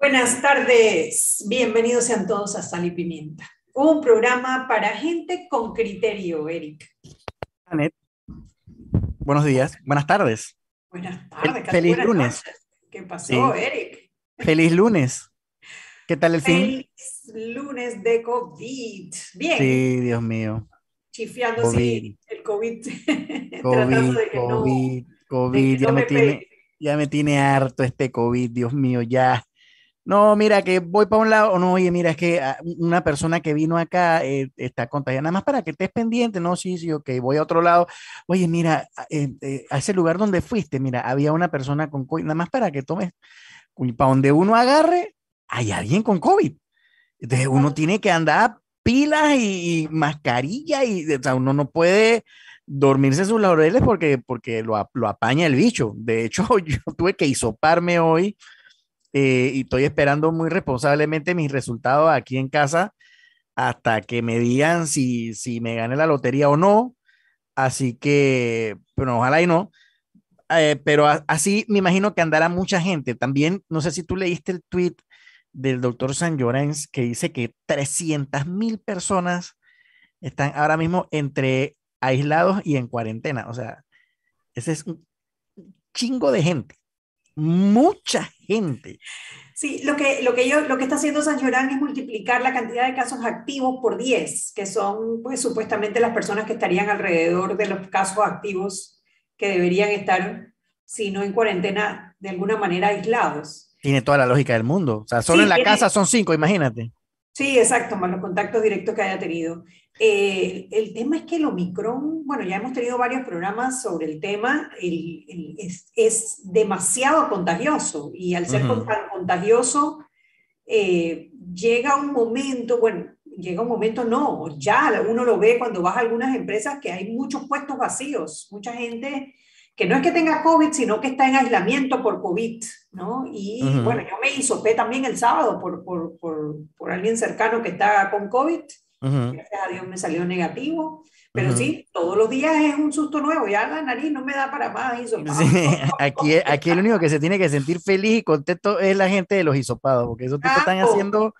Buenas tardes, bienvenidos sean todos a Sal y Pimienta, un programa para gente con criterio, Eric. Anet, buenos días, buenas tardes. Buenas tardes, feliz buenas lunes. noches. ¿Qué pasó, Eric? Feliz lunes. ¿Qué tal el fin? Feliz lunes de COVID. Bien. Sí, Dios mío. Chifiando COVID. sí, el COVID. COVID, de que no- COVID, de COVID, que ya no me me tiene, ya me tiene harto este COVID, Dios mío, ya. No, mira, que voy para un lado, no, oye, mira, es que ah, una persona que vino acá eh, está contagiada, nada más para que estés pendiente, no, sí, sí, ok, voy a otro lado, oye, mira, a- eh, eh, a ese lugar donde fuiste, mira, había una persona con COVID, nada más para que tomes, para donde uno agarre, hay alguien con COVID. Entonces uno tiene que andar pilas y, y mascarilla y o sea, uno no puede dormirse sus laureles porque, porque lo, lo apaña el bicho. De hecho, yo tuve que hisoparme hoy eh, y estoy esperando muy responsablemente mis resultados aquí en casa hasta que me digan si, si me gané la lotería o no. Así que, bueno, ojalá y no. Eh, pero así me imagino que andará mucha gente. También, no sé si tú leíste el tweet del doctor San Llorens que dice que 300 mil personas están ahora mismo entre aislados y en cuarentena. O sea, ese es un chingo de gente. Mucha gente. Sí, lo que, lo que, yo, lo que está haciendo San Llorán es multiplicar la cantidad de casos activos por 10, que son pues supuestamente las personas que estarían alrededor de los casos activos que deberían estar, si no en cuarentena, de alguna manera aislados. Tiene toda la lógica del mundo. O sea, solo Sí, en la tiene- casa son cinco, imagínate. Sí, exacto, más los contactos directos que haya tenido. Eh, el tema es que el Omicron, bueno, ya hemos tenido varios programas sobre el tema, el- el- es, es demasiado contagioso y al ser Ujú. tan contagioso, eh, llega un momento, bueno, llega un momento, no, ya uno lo ve cuando vas a algunas empresas que hay muchos puestos vacíos, mucha gente que no es que tenga COVID, sino que está en aislamiento por COVID, ¿no? Y Ujú. bueno, yo me hisopé también el sábado por, por, por, por alguien cercano que está con COVID, Gracias a Dios me salió negativo, pero sí, todos los días es un susto nuevo, ya la nariz no me da para más hisopado. Sí, aquí, aquí el único que se tiene que sentir feliz y contento es la gente de los hisopados, porque esos tipos están haciendo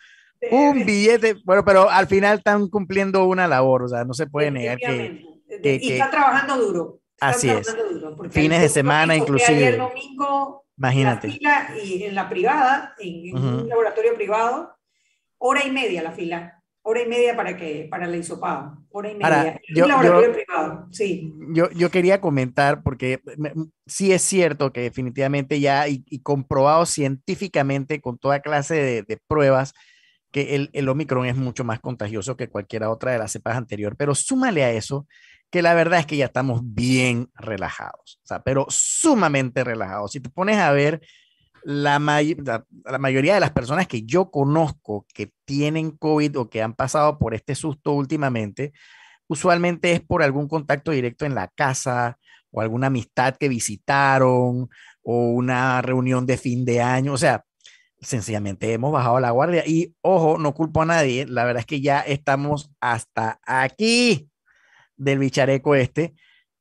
un billete, bueno, pero al final están cumpliendo una labor, o sea, no se puede negar que y están trabajando duro. están Así es. duro, Fines de semana, inclusive. Ayer domingo, imagínate. la fila y en la privada, en, un laboratorio privado, hora y media la fila, hora y media para que para el hisopado, hora y media. Ahora, yo- un laboratorio yo- privado, sí. Yo, yo quería comentar, porque me- sí es cierto que definitivamente ya y, y comprobado científicamente con toda clase de, de pruebas que el, el Omicron es mucho más contagioso que cualquiera otra de las cepas anteriores, pero súmale a eso que la verdad es que ya estamos bien relajados, o sea, pero sumamente relajados. Si te pones a ver la, may- la, mayoría de las personas que yo conozco que tienen COVID o que han pasado por este susto últimamente, usualmente es por algún contacto directo en la casa o alguna amistad que visitaron o una reunión de fin de año, o sea, sencillamente hemos bajado la guardia y ojo, no culpo a nadie, la verdad es que ya estamos hasta aquí del bichareco este,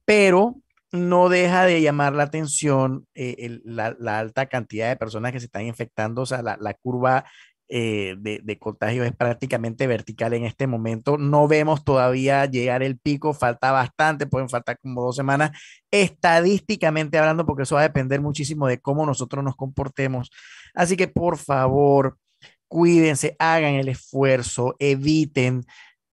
pero no deja de llamar la atención eh, la, alta cantidad de personas que se están infectando, o sea, la, la curva eh, de, de contagio es prácticamente vertical en este momento. No vemos todavía llegar el pico, falta bastante, pueden faltar como dos semanas, estadísticamente hablando, porque eso va a depender muchísimo de cómo nosotros nos comportemos. Así que por favor, cuídense, hagan el esfuerzo, eviten,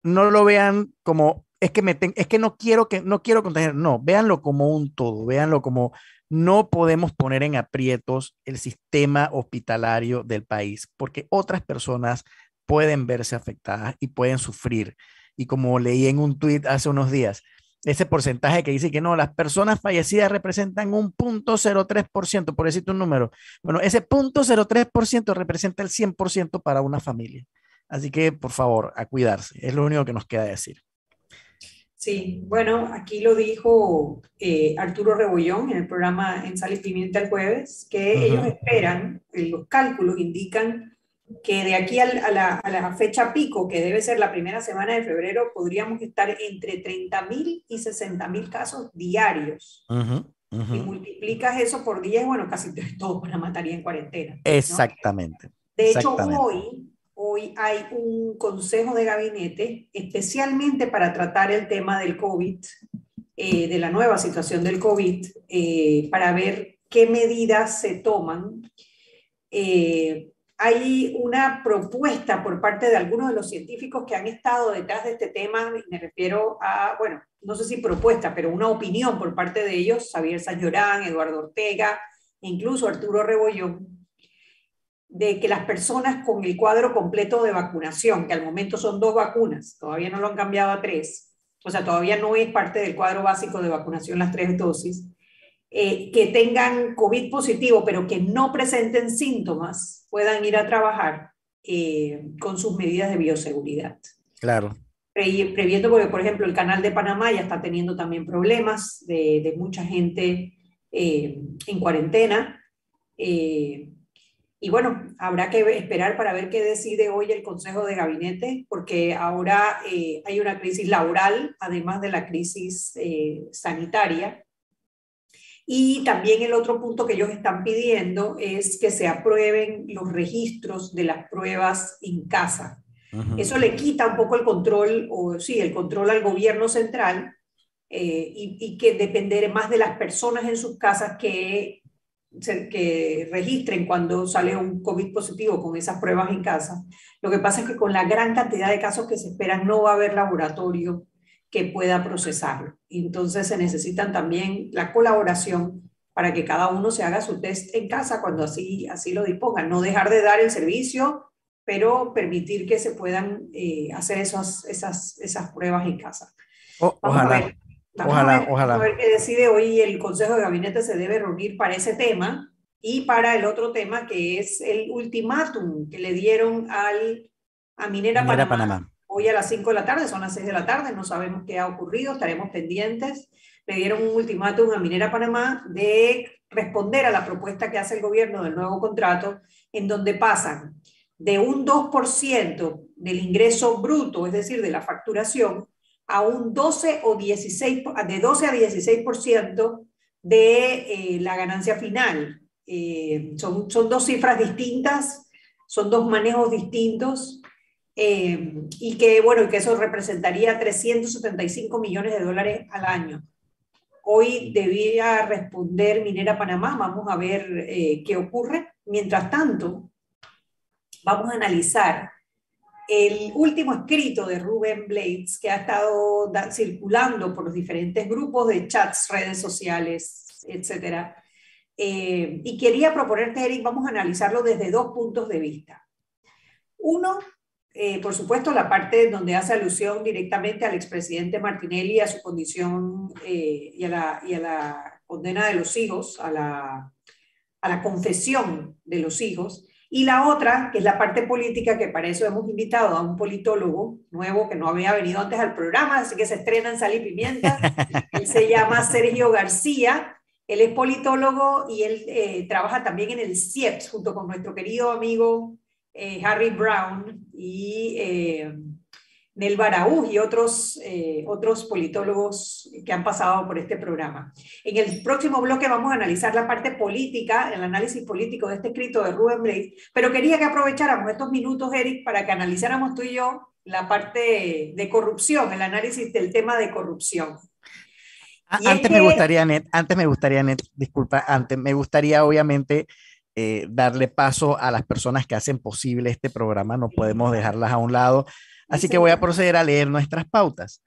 no lo vean como es que me ten- es que no quiero que no quiero contagiar, no, véanlo como un todo, véanlo como no podemos poner en aprietos el sistema hospitalario del país, porque otras personas pueden verse afectadas y pueden sufrir. Y como leí en un tuit hace unos días, ese porcentaje que dice que no, las personas fallecidas representan un 0.03%, por decirte un número. Bueno, ese 0.03% representa el 100% para una familia. Así que, por favor, a cuidarse. Es lo único que nos queda decir. Sí, bueno, aquí lo dijo eh, Arturo Rebollón en el programa En Sal y Pimienta el jueves, que ellos esperan, los cálculos indican que de aquí al- a, la, a la fecha pico, que debe ser la primera semana de febrero, podríamos estar entre 30.000 y 60.000 casos diarios. Ujú, Y multiplicas eso por 10, bueno, casi todos van a matar en cuarentena. ¿no? Exactamente. De hecho, hoy, hoy hay un consejo de gabinete especialmente para tratar el tema del COVID, eh, de la nueva situación del COVID, eh, para ver qué medidas se toman. Eh, hay una propuesta por parte de algunos de los científicos que han estado detrás de este tema, me refiero a, bueno, no sé si propuesta, pero una opinión por parte de ellos, Xavier San Eduardo Ortega, incluso Arturo Rebollón, de que las personas con el cuadro completo de vacunación, que al momento son dos vacunas, todavía no lo han cambiado a tres, o sea, todavía no es parte del cuadro básico de vacunación las tres dosis, eh, que tengan COVID positivo, pero que no presenten síntomas, puedan ir a trabajar eh, con sus medidas de bioseguridad. Claro. previendo, porque por ejemplo el canal de Panamá ya está teniendo también problemas de, mucha gente eh, en cuarentena. Y bueno, habrá que esperar para ver qué decide hoy el Consejo de Gabinete, porque ahora eh, hay una crisis laboral, además de la crisis eh, sanitaria. Y también el otro punto que ellos están pidiendo es que se aprueben los registros de las pruebas en casa. Eso le quita un poco el control, o sí, el control al gobierno central eh, y, y, que depender más de las personas en sus casas que que registren cuando sale un COVID positivo con esas pruebas en casa. Lo que pasa es que con la gran cantidad de casos que se esperan no va a haber laboratorio que pueda procesarlo. Entonces se necesitan también la colaboración para que cada uno se haga su test en casa cuando así, así lo dispongan. No dejar de dar el servicio, pero permitir que se puedan eh, hacer esas, esas, esas pruebas en casa. ojalá ojalá, ojalá. A ver qué decide hoy el Consejo de Gabinete se debe reunir para ese tema y para el otro tema que es el ultimátum que le dieron al, a Minera, Panamá. Hoy a las 5 de la tarde, son las 6 de la tarde, no sabemos qué ha ocurrido, estaremos pendientes. Le dieron un ultimátum a Minera Panamá de responder a la propuesta que hace el gobierno del nuevo contrato, en donde pasan de un 2% del ingreso bruto, es decir, de la facturación, a un 12 o 16, de 12 a 16% de eh, la ganancia final. Eh, son, son dos cifras distintas, son dos manejos distintos eh, y que, bueno, que eso representaría 375 millones de dólares al año. Hoy debía responder Minera Panamá, vamos a ver qué ocurre. Mientras tanto, vamos a analizar el último escrito de Ruben Blades, que ha estado circulando por los diferentes grupos de chats, redes sociales, etc. Eh, y quería proponerte, Eric, vamos a analizarlo desde dos puntos de vista. Uno, eh, por supuesto, la parte donde hace alusión directamente al expresidente Martinelli, a su condición eh, y, a la, y, a la, condena de los hijos, a la, a la confesión de los hijos, y la otra, que es la parte política, que para eso hemos invitado a un politólogo nuevo que no había venido antes al programa, así que se estrena en Sal y Pimienta. él se llama Sergio García. Él es politólogo y él eh, trabaja también en el CIEPS junto con nuestro querido amigo eh, Harry Brown y eh, Nel Baraú y otros, eh, otros politólogos que han pasado por este programa. En el próximo bloque vamos a analizar la parte política, el análisis político de este escrito de Rubén Blades, pero quería que aprovecháramos estos minutos, Eric, para que analizáramos tú y yo la parte de corrupción, el análisis del tema de corrupción. Antes me gustaría, Net, antes me gustaría, Net, disculpa, antes me gustaría obviamente eh, darle paso a las personas que hacen posible este programa, no podemos dejarlas a un lado. Así que voy a proceder a leer nuestras pautas.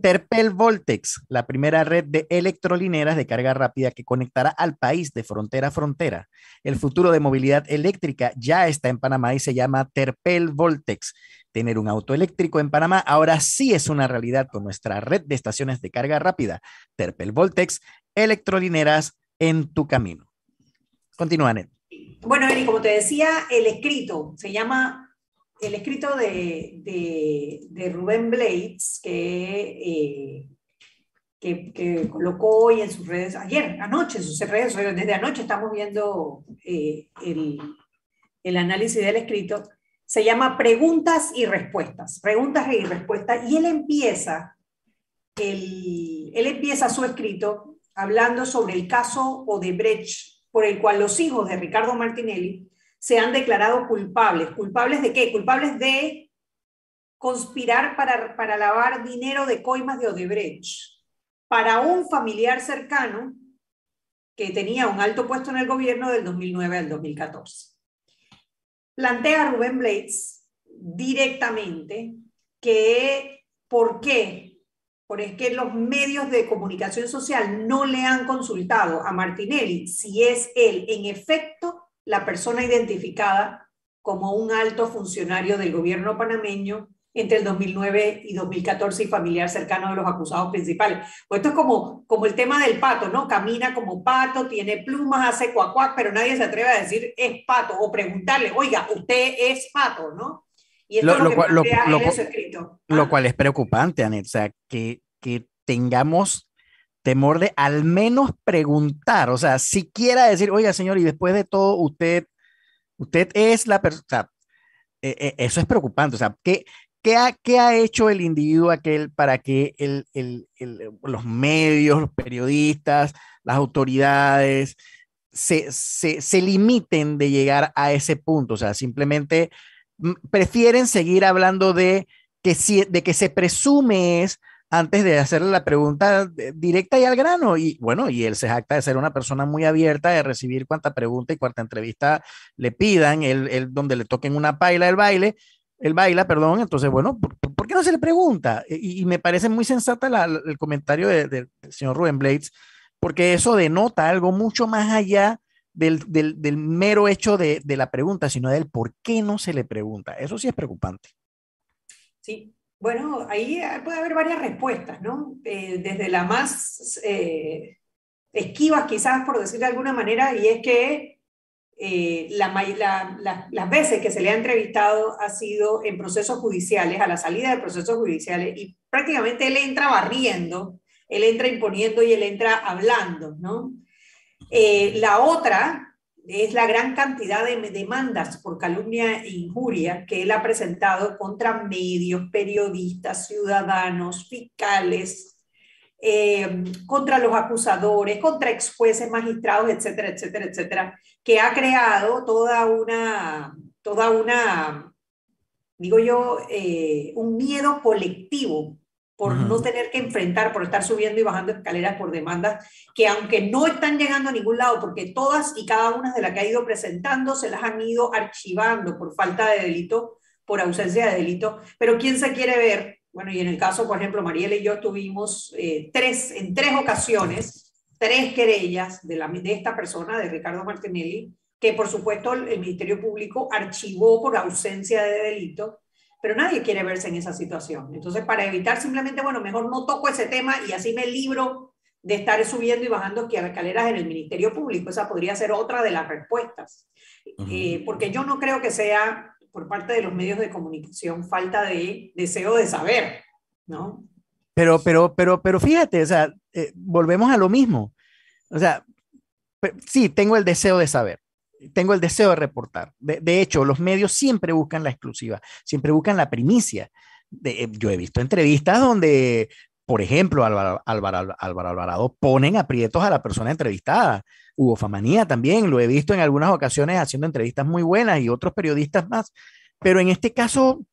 Terpel Voltex, la primera red de electrolineras de carga rápida que conectará al país de frontera a frontera. El futuro de movilidad eléctrica ya está en Panamá y se llama Terpel Voltex. Tener un auto eléctrico en Panamá ahora sí es una realidad con nuestra red de estaciones de carga rápida. Terpel Voltex, electrolineras en tu camino. Continúa, Ned. Bueno, Eri, como te decía, el escrito se llama el escrito de, de, Rubén Blades, que, eh, que, colocó hoy en sus redes, ayer, anoche, en sus redes, desde anoche estamos viendo eh, el, análisis del escrito, se llama Preguntas y Respuestas, Preguntas y Respuestas, y él empieza, el, él empieza su escrito hablando sobre el caso Odebrecht, por el cual los hijos de Ricardo Martinelli se han declarado culpables. ¿Culpables de qué? Culpables de conspirar para, para lavar dinero de coimas de Odebrecht para un familiar cercano que tenía un alto puesto en el gobierno del 2009 al 2014. Plantea Rubén Blades directamente que por qué, porque los medios de comunicación social no le han consultado a Martinelli si es él en efecto la persona identificada como un alto funcionario del gobierno panameño entre el 2009 y 2014 y familiar cercano de los acusados principales. Pues esto es como, como el tema del pato, ¿no? Camina como pato, tiene plumas, hace cuacuac, pero nadie se atreve a decir es pato o preguntarle, oiga, usted es pato, ¿no? Y esto lo, lo, cual, lo, lo, cual es preocupante, Anet, o sea, que, que tengamos temor de al menos preguntar, o sea, siquiera decir, oiga, señor, y después de todo, usted, usted es la persona, eh, eh, eso es preocupante, o sea, ¿qué, qué, ha, qué ha hecho el individuo aquel para que el, el, los medios, los periodistas, las autoridades se, se, se limiten de llegar a ese punto? O sea, simplemente prefieren seguir hablando de que, si, de que se presume es antes de hacerle la pregunta directa y al grano. Y bueno, y él se jacta de ser una persona muy abierta, de recibir cuanta pregunta y cuanta entrevista le pidan, él, donde le toquen una paila el baile, el baila, perdón. Entonces, bueno, ¿por, qué no se le pregunta? Y, me parece muy sensata el comentario del señor Rubén Blades, porque eso denota algo mucho más allá del, mero hecho de, la pregunta, sino del por qué no se le pregunta. Eso sí es preocupante. Sí, bueno, ahí puede haber varias respuestas, ¿no? Eh, desde la más eh, esquivas, quizás por decir de alguna manera, y es que eh, las veces que se le ha entrevistado ha sido en procesos judiciales, a la salida de procesos judiciales, y prácticamente él entra barriendo, él entra imponiendo y él entra hablando, ¿no? Eh, la otra es la gran cantidad de demandas por calumnia e injuria que él ha presentado contra medios, periodistas, ciudadanos, fiscales, eh, contra los acusadores, contra ex jueces, magistrados, etcétera, etcétera, etcétera, que ha creado toda una, toda una digo yo, eh, un miedo colectivo por no tener que enfrentar, por estar subiendo y bajando escaleras por demandas que aunque no están llegando a ningún lado, porque todas y cada una de las que ha ido presentando se las han ido archivando por falta de delito, por ausencia de delito, pero ¿quién se quiere ver? Bueno, y en el caso, por ejemplo, Mariela y yo tuvimos eh, tres, en tres ocasiones, tres querellas de, la, de esta persona, de Ricardo Martinelli, que por supuesto el Ministerio Público archivó por ausencia de delito, pero nadie quiere verse en esa situación. Entonces, para evitar simplemente, bueno, mejor no toco ese tema y así me libro de estar subiendo y bajando escaleras en el Ministerio Público. Esa podría ser otra de las respuestas. Eh, porque yo no creo que sea por parte de los medios de comunicación falta de deseo de saber, ¿no? Pero, pero, pero, pero fíjate, o sea, eh, volvemos a lo mismo. O sea, sí, tengo el deseo de saber, tengo el deseo de reportar. De, hecho, los medios siempre buscan la exclusiva, siempre buscan la primicia. Eh, yo he visto entrevistas donde, por ejemplo, Álvaro, Alvarado ponen aprietos a la persona entrevistada. Hugo Famanía también, lo he visto en algunas ocasiones haciendo entrevistas muy buenas y otros periodistas más. Pero en este caso,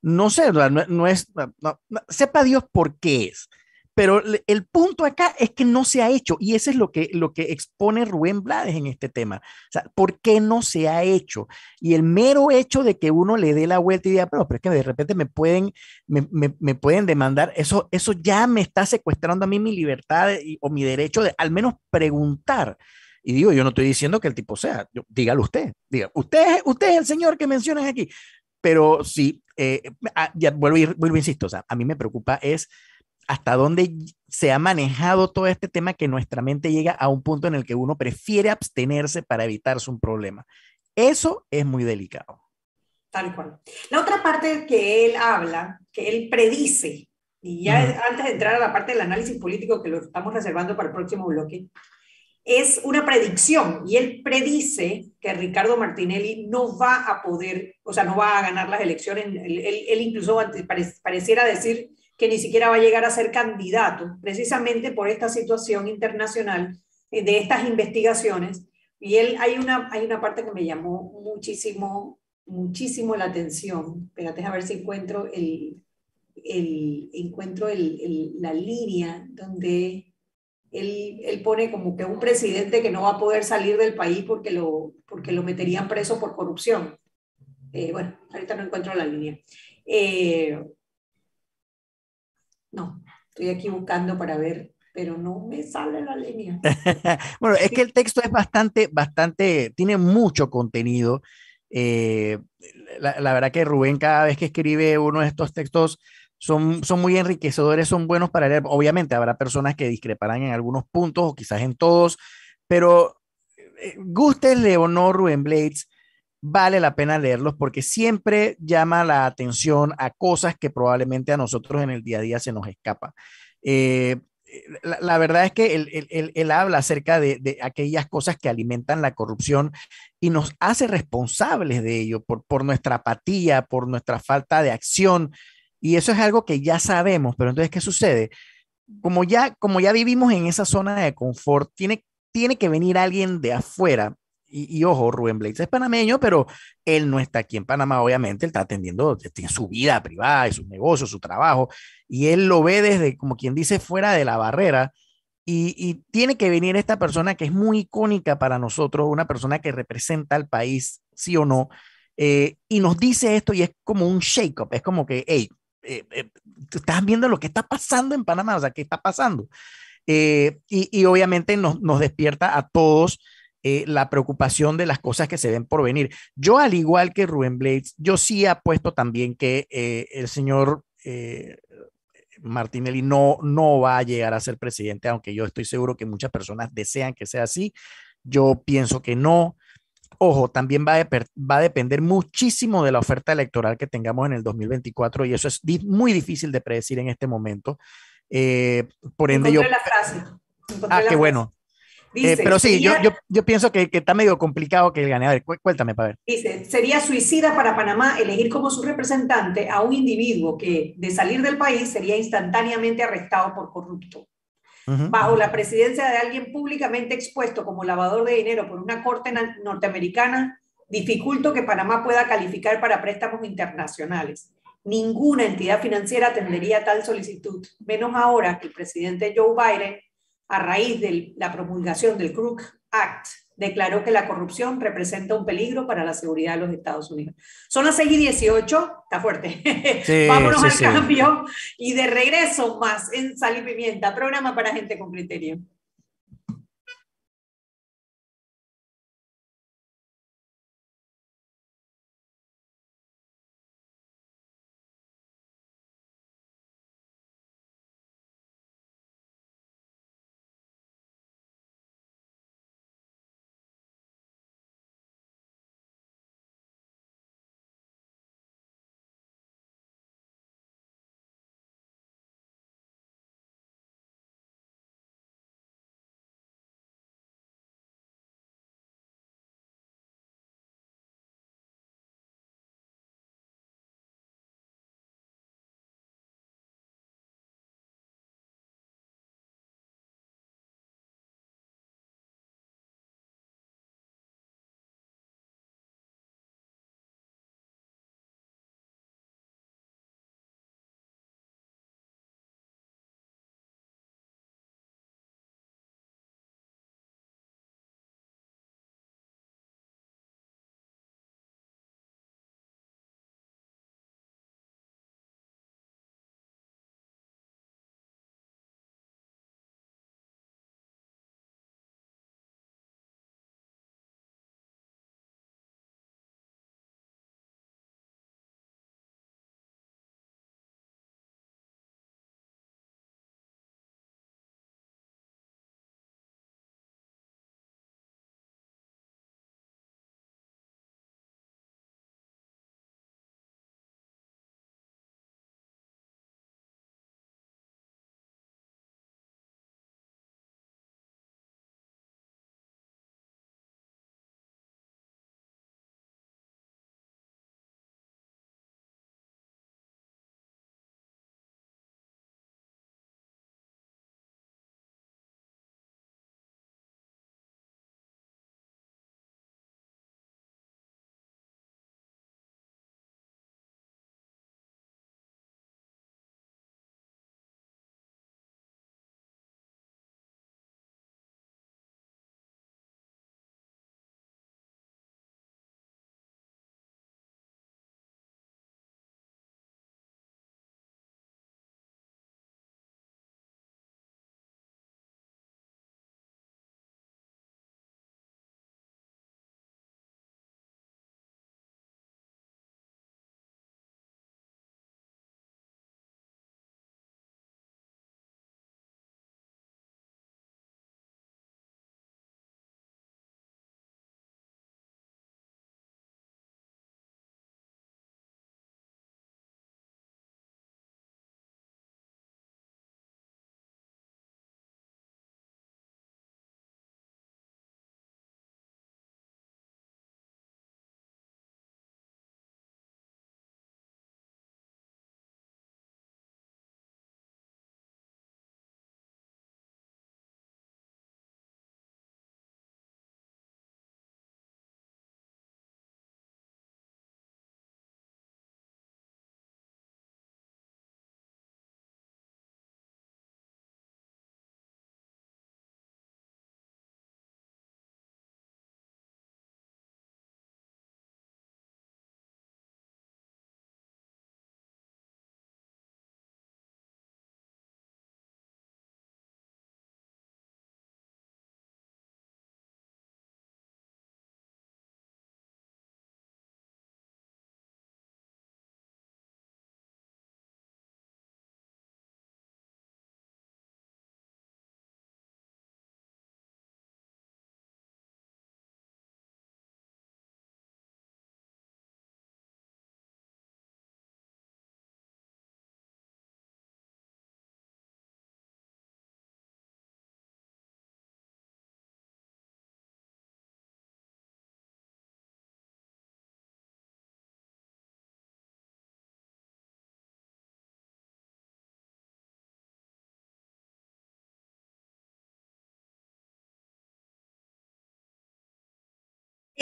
no sé, no, es, sepa Dios por qué es. Pero el punto acá es que no se ha hecho y eso es lo que, lo que expone Rubén Blades en este tema. O sea, ¿por qué no se ha hecho? Y el mero hecho de que uno le dé la vuelta y diga, pero, pero es que de repente me pueden, me, me, pueden demandar, eso, eso ya me está secuestrando a mí mi libertad o mi derecho de al menos preguntar. Y digo, yo no estoy diciendo que el tipo sea, dígalo usted, diga, usted, usted es el señor que mencionan aquí. Pero sí, eh, ah, ya vuelvo, vuelvo, insisto, o sea, a mí me preocupa es hasta dónde se ha manejado todo este tema que nuestra mente llega a un punto en el que uno prefiere abstenerse para evitarse un problema. Eso es muy delicado. Tal cual. La otra parte que él habla, que él predice, y ya antes de entrar a la parte del análisis político que lo estamos reservando para el próximo bloque, es una predicción y él predice que Ricardo Martinelli no va a poder, o sea, no va a ganar las elecciones. Él, incluso pareciera decir que ni siquiera va a llegar a ser candidato, precisamente por esta situación internacional eh, de estas investigaciones, Y él, hay una, hay una parte que me llamó muchísimo, muchísimo la atención. Espérate a ver si encuentro, el, el encuentro el, la línea donde él, él, pone como que un presidente que no va a poder salir del país porque lo, porque lo meterían preso por corrupción. Eh, bueno, ahorita no encuentro la línea. Eh, no, estoy aquí buscando para ver pero no me sale la línea. bueno, es que el texto es bastante, bastante, tiene mucho contenido. Eh, la, verdad que Rubén cada vez que escribe uno de estos textos son, son muy enriquecedores, son buenos para leer. Obviamente habrá personas que discreparán en algunos puntos o quizás en todos, pero eh, gústele o no Rubén Blades, vale la pena leerlos porque siempre llama la atención a cosas que probablemente a nosotros en el día a día se nos escapa. Eh, la, verdad es que él, habla acerca de, aquellas cosas que alimentan la corrupción y nos hace responsables de ello por, por nuestra apatía, por nuestra falta de acción. Y eso es algo que ya sabemos, pero entonces, ¿qué sucede? Como ya, como ya vivimos en esa zona de confort, tiene, tiene que venir alguien de afuera y, ojo, Rubén Blades es panameño, pero él no está aquí en Panamá, obviamente, él está atendiendo, tiene su vida privada, y sus negocios, su trabajo, y él lo ve desde, como quien dice, fuera de la barrera. Y, tiene que venir esta persona que es muy icónica para nosotros, una persona que representa al país, sí o no, eh, y nos dice esto y es como un shake-up, es como que, hey, eh, eh, estás viendo lo que está pasando en Panamá, o sea, ¿qué está pasando? y, y, obviamente nos, nos despierta a todos eh, la preocupación de las cosas que se ven por venir. Yo, al igual que Rubén Blades, yo sí apuesto también que eh, el señor eh, Martinelli no, no va a llegar a ser presidente, aunque yo estoy seguro que muchas personas desean que sea así. Yo pienso que no. Ojo, también va a, va a depender muchísimo de la oferta electoral que tengamos en el 2024 y eso es muy difícil de predecir en este momento. por ende, yo... La frase. ah, qué bueno. Eh, pero sí, yo, yo, yo, pienso que, que, está medio complicado que él gane. A ver, cuéntame para ver. Dice, sería suicida para Panamá elegir como su representante a un individuo que de salir del país sería instantáneamente arrestado por corrupto. Bajo la presidencia de alguien públicamente expuesto como lavador de dinero por una corte norteamericana, dificulto que Panamá pueda calificar para préstamos internacionales. Ninguna entidad financiera atendería tal solicitud, menos ahora que el presidente Joe Biden a raíz de la promulgación del Crook Act, declaró que la corrupción representa un peligro para la seguridad de los Estados Unidos. Son las 6 y 18, está fuerte. Vámonos al cambio y de regreso más en Sal y Pimienta, programa para gente con criterio.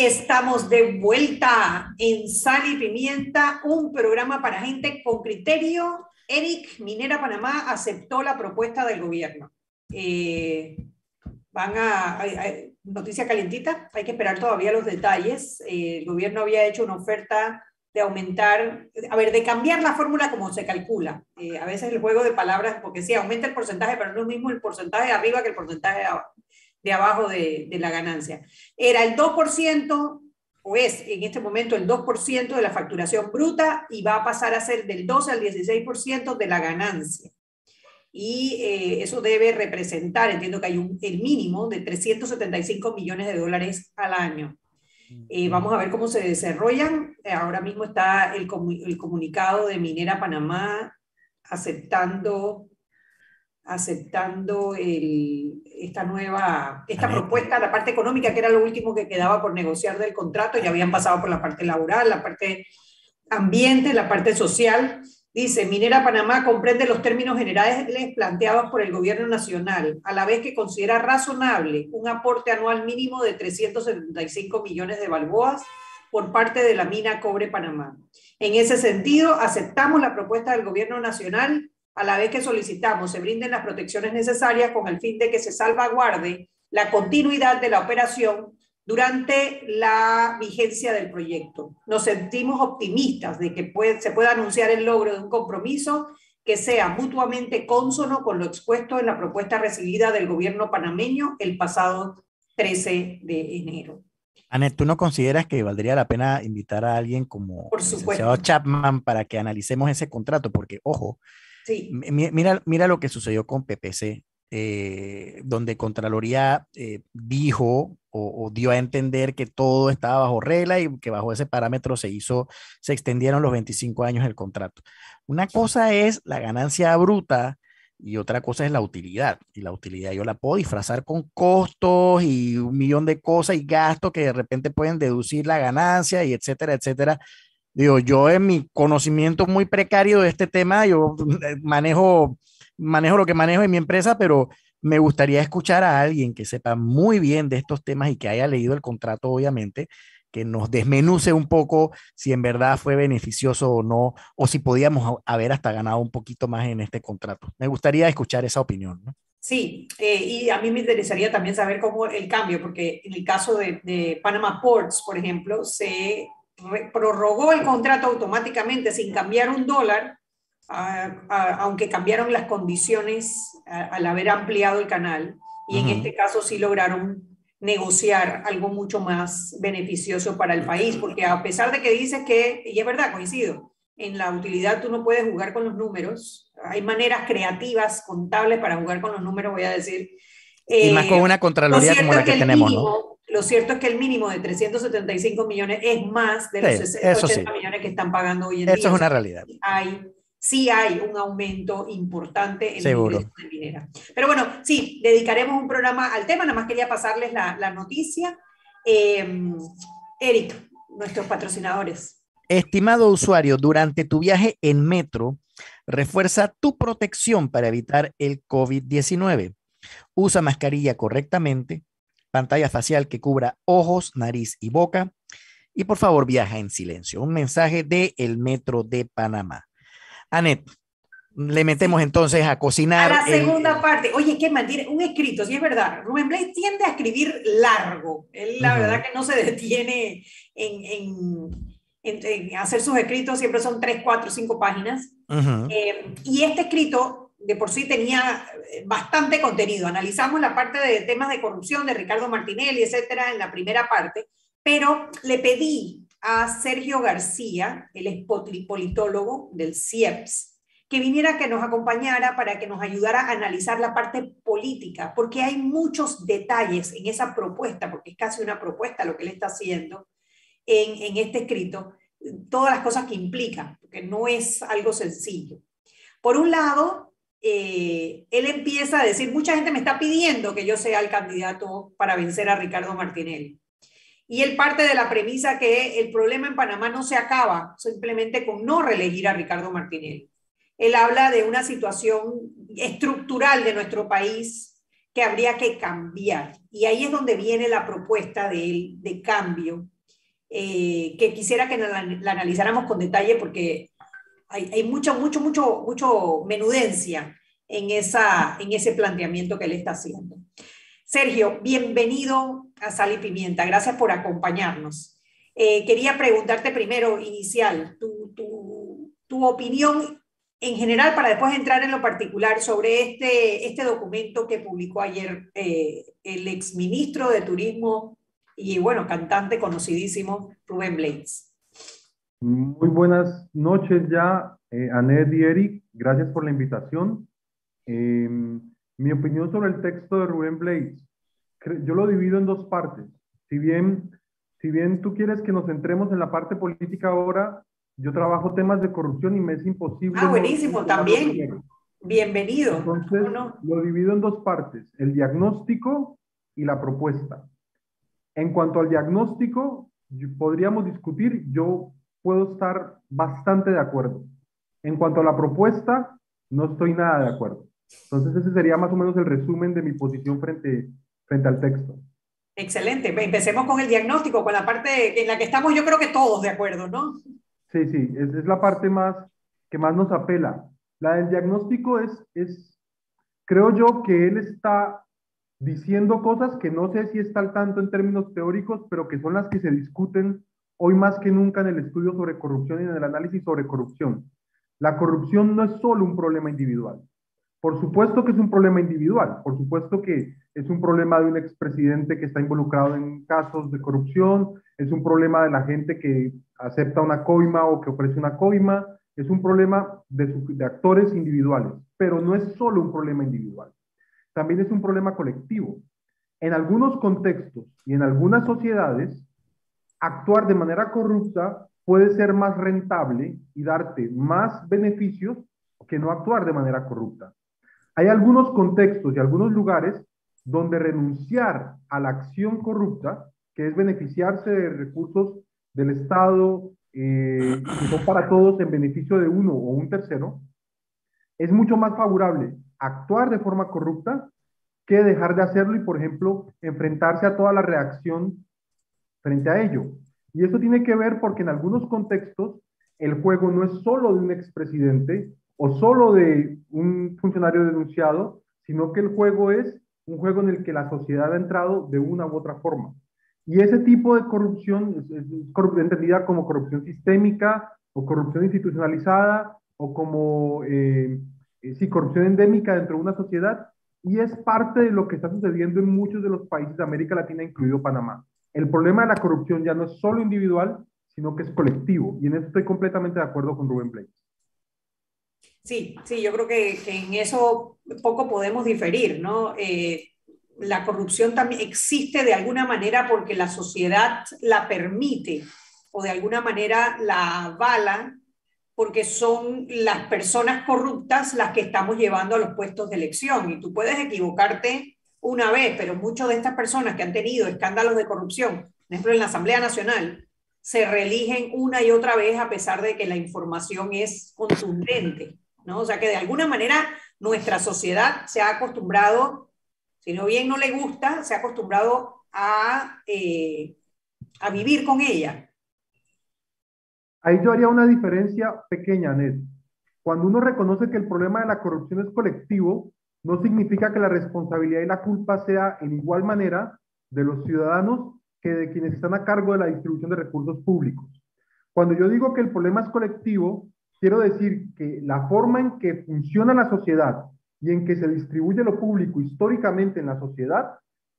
Estamos de vuelta en Sal y Pimienta, un programa para gente con criterio. Eric Minera Panamá aceptó la propuesta del gobierno. Eh, van a, noticia calientita, hay que esperar todavía los detalles. Eh, el gobierno había hecho una oferta de aumentar, a ver, de cambiar la fórmula como se calcula. Eh, a veces el juego de palabras, porque sí, aumenta el porcentaje, pero no es lo mismo el porcentaje de arriba que el porcentaje de abajo de abajo de, la ganancia. Era el 2%, o es en este momento el 2% de la facturación bruta y va a pasar a ser del 12 al 16% de la ganancia. Y eh, eso debe representar, entiendo que hay un, el mínimo de 375 millones de dólares al año. Eh, vamos a ver cómo se desarrollan. Ahora mismo está el, el comunicado de Minera Panamá aceptando aceptando el, esta nueva, esta propuesta, la parte económica, que era lo último que quedaba por negociar del contrato, ya habían pasado por la parte laboral, la parte ambiente, la parte social. Dice, Minera Panamá comprende los términos generales planteados por el gobierno nacional, a la vez que considera razonable un aporte anual mínimo de 375 millones de balboas por parte de la mina Cobre Panamá. En ese sentido, aceptamos la propuesta del gobierno nacional a la vez que solicitamos se brinden las protecciones necesarias con el fin de que se salvaguarde la continuidad de la operación durante la vigencia del proyecto. Nos sentimos optimistas de que se pueda anunciar el logro de un compromiso que sea mutuamente cónsono con lo expuesto en la propuesta recibida del gobierno panameño el pasado 13 de enero. Anet, ¿tú no consideras que valdría la pena invitar a alguien como Por Chapman para que analicemos ese contrato? Porque, ojo, Mira, mira lo que sucedió con PPC, eh, donde Contraloría eh, dijo o, dio a entender que todo estaba bajo regla y que bajo ese parámetro se hizo, se extendieron los 25 años del contrato. Una cosa es la ganancia bruta y otra cosa es la utilidad. Y la utilidad yo la puedo disfrazar con costos y un millón de cosas y gastos que de repente pueden deducir la ganancia y etcétera, etcétera Digo, yo en mi conocimiento muy precario de este tema, yo eh, manejo, manejo lo que manejo en mi empresa, pero me gustaría escuchar a alguien que sepa muy bien de estos temas y que haya leído el contrato, obviamente, que nos desmenuce un poco si en verdad fue beneficioso o no, o si podíamos haber hasta ganado un poquito más en este contrato. Me gustaría escuchar esa opinión. Sí, eh, y a mí me interesaría también saber cómo el cambio, porque en el caso de, de Panama Ports, por ejemplo, se prorrogó el contrato automáticamente sin cambiar un dólar, aunque cambiaron las condiciones al haber ampliado el canal. Y en este caso sí lograron negociar algo mucho más beneficioso para el país, porque a pesar de que dices que, y es verdad, coincido, en la utilidad tú no puedes jugar con los números, hay maneras creativas, contables para jugar con los números, voy a decir. y más con eh, una contraloría como la que, tenemos, ¿no? Lo cierto es que el mínimo de 375 millones es más de los 80 millones que están pagando hoy en día. Eso es una realidad. Hay, sí hay un aumento importante en Seguro. el de minera. Pero bueno, sí, dedicaremos un programa al tema, nada más quería pasarles la, la noticia. Eh, Eric, nuestros patrocinadores. Estimado usuario, durante tu viaje en metro, refuerza tu protección para evitar el COVID-19. Usa mascarilla correctamente, pantalla facial que cubra ojos, nariz y boca. Y por favor, viaja en silencio. Un mensaje de El Metro de Panamá. Anet, le metemos entonces a cocinar. A la segunda parte. Oye, qué mantiene un escrito, si es verdad. Rubén Blake tiende a escribir largo. Él, la verdad, que no se detiene en, en, hacer sus escritos, siempre son tres, cuatro, cinco páginas. Eh, y este escrito de por sí tenía eh, bastante contenido. Analizamos la parte de temas de corrupción de Ricardo Martinelli, etcétera, en la primera parte, pero le pedí a Sergio García, el politólogo del CIEPS, que viniera que nos acompañara para que nos ayudara a analizar la parte política, porque hay muchos detalles en esa propuesta, porque es casi una propuesta lo que él está haciendo en, en este escrito, todas las cosas que implica, porque no es algo sencillo. Por un lado, eh, él empieza a decir, mucha gente me está pidiendo que yo sea el candidato para vencer a Ricardo Martinelli. Y él parte de la premisa que el problema en Panamá no se acaba simplemente con no reelegir a Ricardo Martinelli. Él habla de una situación estructural de nuestro país que habría que cambiar. Y ahí es donde viene la propuesta de, de cambio, eh, que quisiera que la, analizáramos con detalle porque hay, mucha, mucho, mucho, mucho menudencia en, esa, en ese planteamiento que él está haciendo. Sergio, bienvenido a Sal y Pimienta. Gracias por acompañarnos. Eh, quería preguntarte primero, inicial, tu, tu, tu opinión en general para después entrar en lo particular sobre este, este documento que publicó ayer eh, el exministro de Turismo y, bueno, cantante conocidísimo, Rubén Blades. Muy buenas noches ya, eh, Anet y Eric. Gracias por la invitación. Eh, mi opinión sobre el texto de Rubén Blades, yo lo divido en dos partes. Si bien, si bien tú quieres que nos centremos en la parte política ahora, yo trabajo temas de corrupción y me es imposible. Ah, buenísimo, también. Bienvenido. Entonces, lo divido en dos partes, el diagnóstico y la propuesta. En cuanto al diagnóstico, podríamos discutir, yo puedo estar bastante de acuerdo. En cuanto a la propuesta, no estoy nada de acuerdo. Entonces, ese sería más o menos el resumen de mi posición frente, frente al texto. Excelente. Empecemos con el diagnóstico, con la parte en la que estamos yo creo que todos de acuerdo, ¿no? Sí, sí, es, es, la parte más que más nos apela. La del diagnóstico es, es, creo yo que él está diciendo cosas que no sé si está al tanto en términos teóricos, pero que son las que se discuten hoy más que nunca en el estudio sobre corrupción y en el análisis sobre corrupción. La corrupción no es solo un problema individual. Por supuesto que es un problema individual, por supuesto que es un problema de un expresidente que está involucrado en casos de corrupción, es un problema de la gente que acepta una coima o que ofrece una coima, es un problema de, de, actores individuales, pero no es solo un problema individual, también es un problema colectivo. En algunos contextos y en algunas sociedades, actuar de manera corrupta puede ser más rentable y darte más beneficios que no actuar de manera corrupta. Hay algunos contextos y algunos lugares donde renunciar a la acción corrupta, que es beneficiarse de recursos del Estado eh, para todos en beneficio de uno o un tercero, es mucho más favorable actuar de forma corrupta que dejar de hacerlo y, por ejemplo, enfrentarse a toda la reacción frente a ello. Y eso tiene que ver porque en algunos contextos el juego no es solo de un expresidente o solo de un funcionario denunciado, sino que el juego es un juego en el que la sociedad ha entrado de una u otra forma. Y ese tipo de corrupción es, entendida como corrupción sistémica o corrupción institucionalizada o como eh, sí, corrupción endémica dentro de una sociedad y es parte de lo que está sucediendo en muchos de los países de América Latina, incluido Panamá. El problema de la corrupción ya no es solo individual, sino que es colectivo. Y en eso estoy completamente de acuerdo con Rubén Blake. Sí, sí, yo creo que, que, en eso poco podemos diferir, ¿no? Eh, la corrupción también existe de alguna manera porque la sociedad la permite o de alguna manera la avala porque son las personas corruptas las que estamos llevando a los puestos de elección. Y tú puedes equivocarte una vez, pero muchas de estas personas que han tenido escándalos de corrupción, por ejemplo en la Asamblea Nacional, se reeligen una y otra vez a pesar de que la información es contundente. ¿no? O sea que de alguna manera nuestra sociedad se ha acostumbrado si no bien no le gusta, se ha acostumbrado a, eh, a vivir con ella. Ahí yo haría una diferencia pequeña, Ned. Cuando uno reconoce que el problema de la corrupción es colectivo, no significa que la responsabilidad y la culpa sea en igual manera de los ciudadanos que de quienes están a cargo de la distribución de recursos públicos. Cuando yo digo que el problema es colectivo, quiero decir que la forma en que funciona la sociedad y en que se distribuye lo público históricamente en la sociedad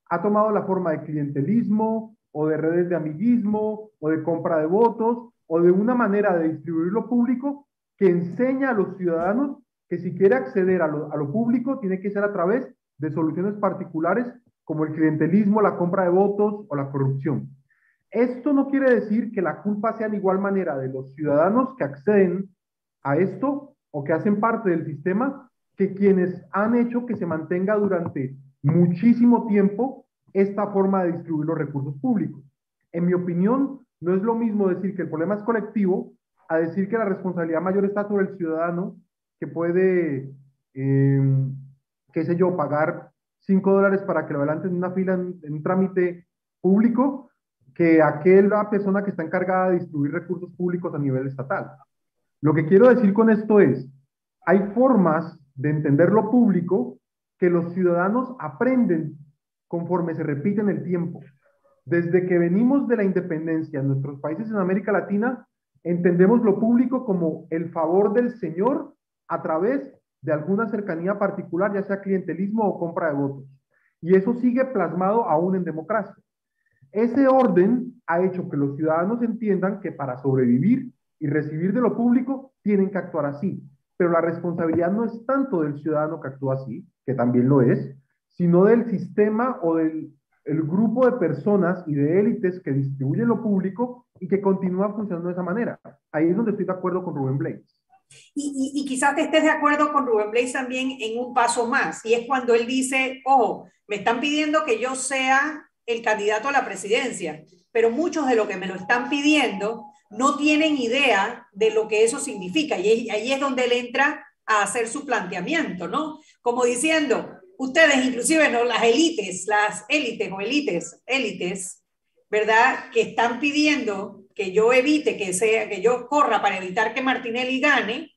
ha tomado la forma de clientelismo o de redes de amiguismo o de compra de votos o de una manera de distribuir lo público que enseña a los ciudadanos que si quiere acceder a lo, público tiene que ser a través de soluciones particulares como el clientelismo, la compra de votos o la corrupción. Esto no quiere decir que la culpa sea de igual manera de los ciudadanos que acceden a esto o que hacen parte del sistema que quienes han hecho que se mantenga durante muchísimo tiempo esta forma de distribuir los recursos públicos. En mi opinión, no es lo mismo decir que el problema es colectivo a decir que la responsabilidad mayor está sobre el ciudadano que puede, eh, qué sé yo, pagar 5 dólares para que lo adelanten en una fila en, en un trámite público que aquella persona que está encargada de distribuir recursos públicos a nivel estatal. Lo que quiero decir con esto es, hay formas de entender lo público que los ciudadanos aprenden conforme se repite en el tiempo. Desde que venimos de la independencia en nuestros países en América Latina, entendemos lo público como el favor del Señor a través de alguna cercanía particular, ya sea clientelismo o compra de votos. Y eso sigue plasmado aún en democracia. Ese orden ha hecho que los ciudadanos entiendan que para sobrevivir y recibir de lo público tienen que actuar así. Pero la responsabilidad no es tanto del ciudadano que actúa así, que también lo es, sino del sistema o del el grupo de personas y de élites que distribuyen lo público y que continúa funcionando de esa manera. Ahí es donde estoy de acuerdo con Rubén Blaze. Y, y, quizás te estés de acuerdo con Rubén Blaze también en un paso más, y es cuando él dice, ojo, me están pidiendo que yo sea el candidato a la presidencia, pero muchos de los que me lo están pidiendo no tienen idea de lo que eso significa, y ahí es donde él entra a hacer su planteamiento, ¿no? Como diciendo, ustedes inclusive, ¿no? Las élites, las élites o élites, élites, ¿verdad? Que están pidiendo que yo evite que sea, que yo corra para evitar que Martinelli gane,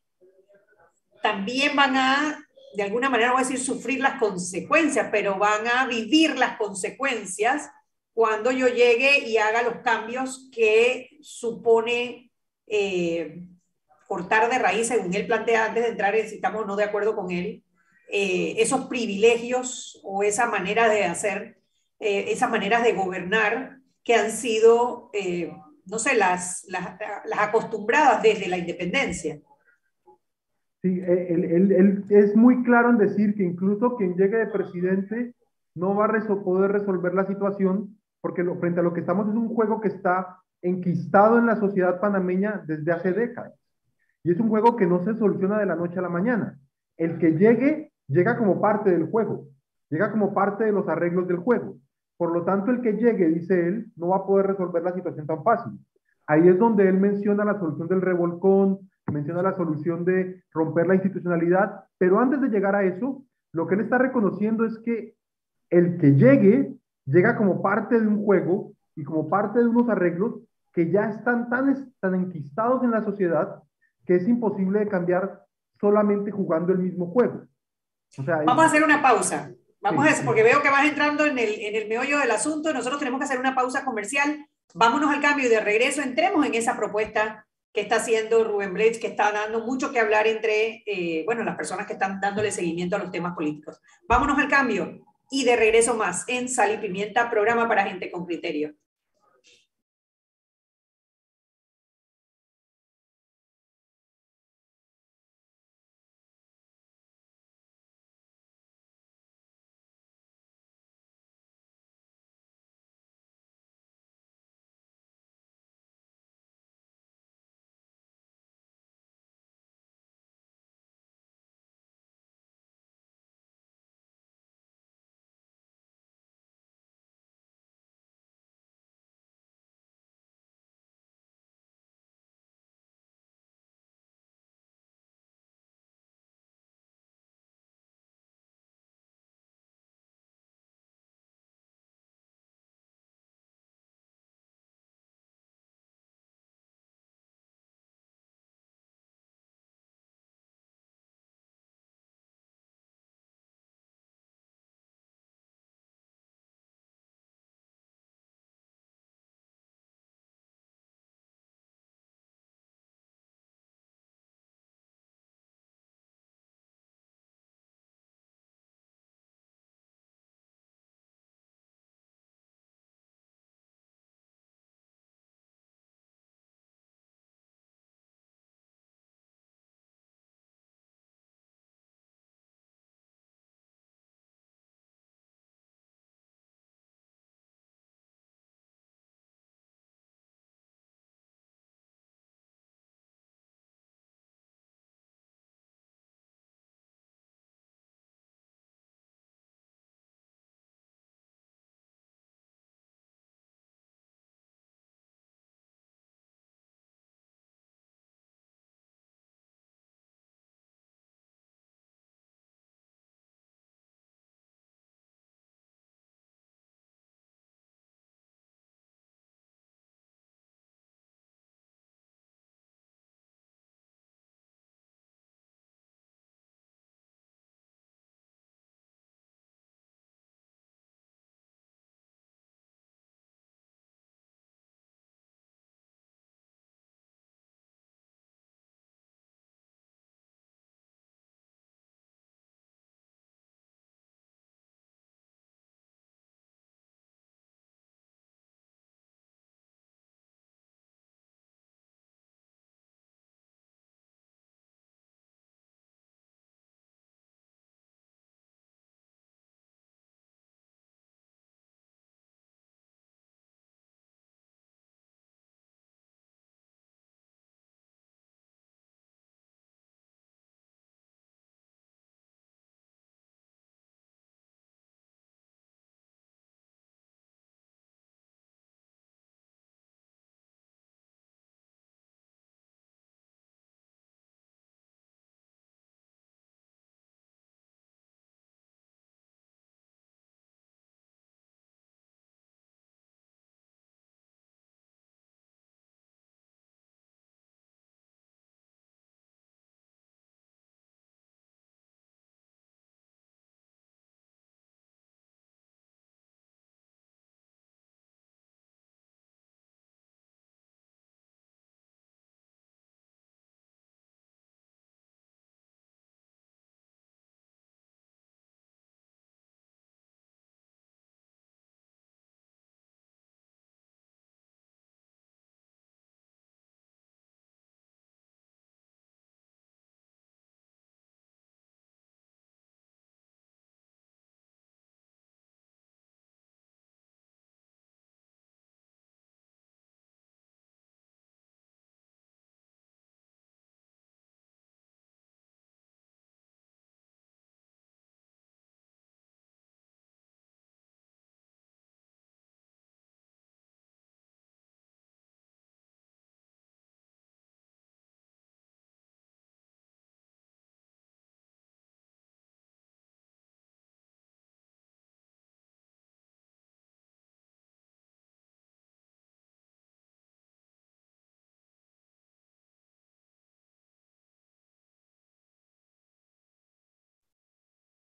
también van a, de alguna manera, voy a decir, sufrir las consecuencias, pero van a vivir las consecuencias cuando yo llegue y haga los cambios que supone eh, cortar de raíz, según él plantea antes de entrar, si estamos no de acuerdo con él, eh, esos privilegios o esa manera de hacer, eh, esas maneras de gobernar que han sido, eh, no sé, las, las, acostumbradas desde la independencia. Sí, él, él, él, es muy claro en decir que incluso quien llegue de presidente no va a resol poder resolver la situación porque lo, frente a lo que estamos es un juego que está enquistado en la sociedad panameña desde hace décadas. Y es un juego que no se soluciona de la noche a la mañana. El que llegue llega como parte del juego, llega como parte de los arreglos del juego. Por lo tanto, el que llegue, dice él, no va a poder resolver la situación tan fácil. Ahí es donde él menciona la solución del revolcón, menciona la solución de romper la institucionalidad, pero antes de llegar a eso, lo que él está reconociendo es que el que llegue, llega como parte de un juego y como parte de unos arreglos que ya están tan, tan enquistados en la sociedad que es imposible de cambiar solamente jugando el mismo juego. Vamos a hacer una pausa. Vamos a eso, porque veo que vas entrando en el, en el meollo del asunto. Nosotros tenemos que hacer una pausa comercial. Vámonos al cambio y de regreso entremos en esa propuesta que está haciendo Rubén Blades, que está dando mucho que hablar entre, eh, bueno, las personas que están dándole seguimiento a los temas políticos. Vámonos al cambio y de regreso más en Sal y Pimienta, programa para gente con criterio.